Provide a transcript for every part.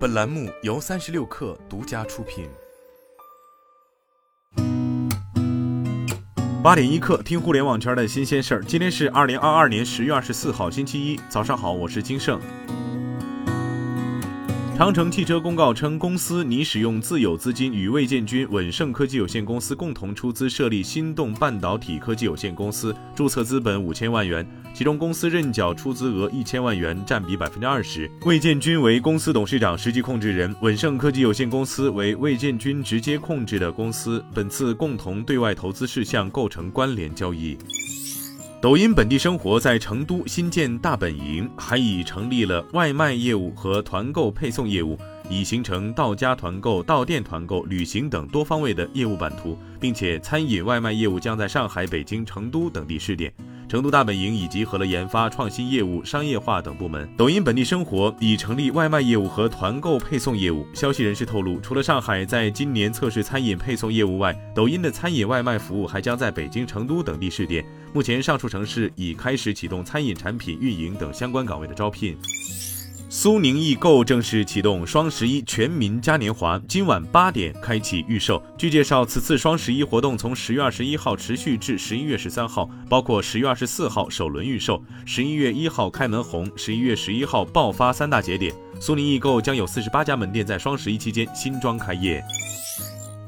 本栏目由三十六氪独家出品。八点一刻，听互联网圈的新鲜事儿。今天是二零二二年十月二十四号，星期一，早上好，我是金盛。长城汽车公告称，公司拟使用自有资金与魏建军稳盛科技有限公司共同出资设立心动半导体科技有限公司，注册资本五千万元，其中公司认缴出资额一千万元，占比百分之二十。魏建军为公司董事长、实际控制人，稳盛科技有限公司为魏建军直接控制的公司。本次共同对外投资事项构成关联交易。抖音本地生活在成都新建大本营，还已成立了外卖业务和团购配送业务，已形成到家团购、到店团购、旅行等多方位的业务版图，并且餐饮外卖业务将在上海、北京、成都等地试点。成都大本营已集合了研发、创新业务、商业化等部门。抖音本地生活已成立外卖业务和团购配送业务。消息人士透露，除了上海在今年测试餐饮配送业务外，抖音的餐饮外卖服务还将在北京、成都等地试点。目前，上述城市已开始启动餐饮产品运营等相关岗位的招聘。苏宁易购正式启动双十一全民嘉年华，今晚八点开启预售。据介绍，此次双十一活动从十月二十一号持续至十一月十三号，包括十月二十四号首轮预售，十一月一号开门红，十一月十一号爆发三大节点。苏宁易购将有四十八家门店在双十一期间新装开业。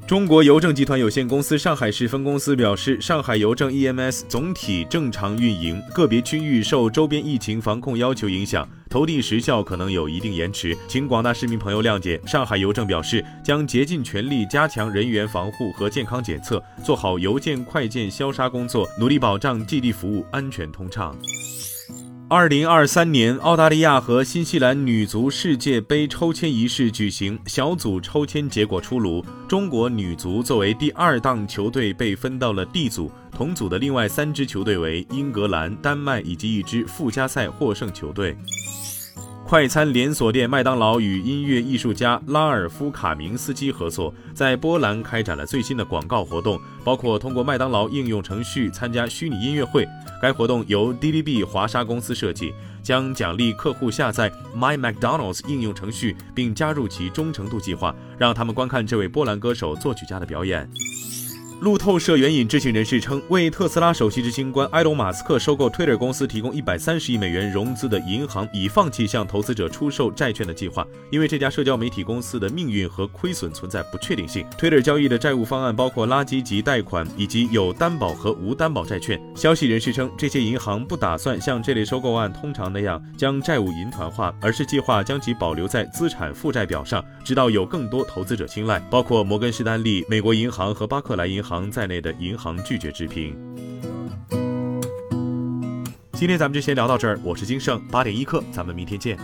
中国邮政集团有限公司上海市分公司表示，上海邮政 EMS 总体正常运营，个别区域受周边疫情防控要求影响，投递时效可能有一定延迟，请广大市民朋友谅解。上海邮政表示，将竭尽全力加强人员防护和健康检测，做好邮件快件消杀工作，努力保障寄递服务安全通畅。二零二三年澳大利亚和新西兰女足世界杯抽签仪式举行，小组抽签结果出炉，中国女足作为第二档球队被分到了 D 组，同组的另外三支球队为英格兰、丹麦以及一支附加赛获胜球队。快餐连锁店麦当劳与音乐艺术家拉尔夫·卡明斯基合作，在波兰开展了最新的广告活动，包括通过麦当劳应用程序参加虚拟音乐会。该活动由 DDB 华沙公司设计，将奖励客户下载 My McDonald's 应用程序并加入其忠诚度计划，让他们观看这位波兰歌手作曲家的表演。路透社援引知情人士称，为特斯拉首席执行官埃隆·马斯克收购 Twitter 公司提供一百三十亿美元融资的银行已放弃向投资者出售债券的计划，因为这家社交媒体公司的命运和亏损存在不确定性。Twitter 交易的债务方案包括垃圾级贷款以及有担保和无担保债券。消息人士称，这些银行不打算像这类收购案通常那样将债务银团化，而是计划将其保留在资产负债表上，直到有更多投资者青睐，包括摩根士丹利、美国银行和巴克莱银行。行在内的银行拒绝置评。今天咱们就先聊到这儿，我是金盛八点一刻，咱们明天见。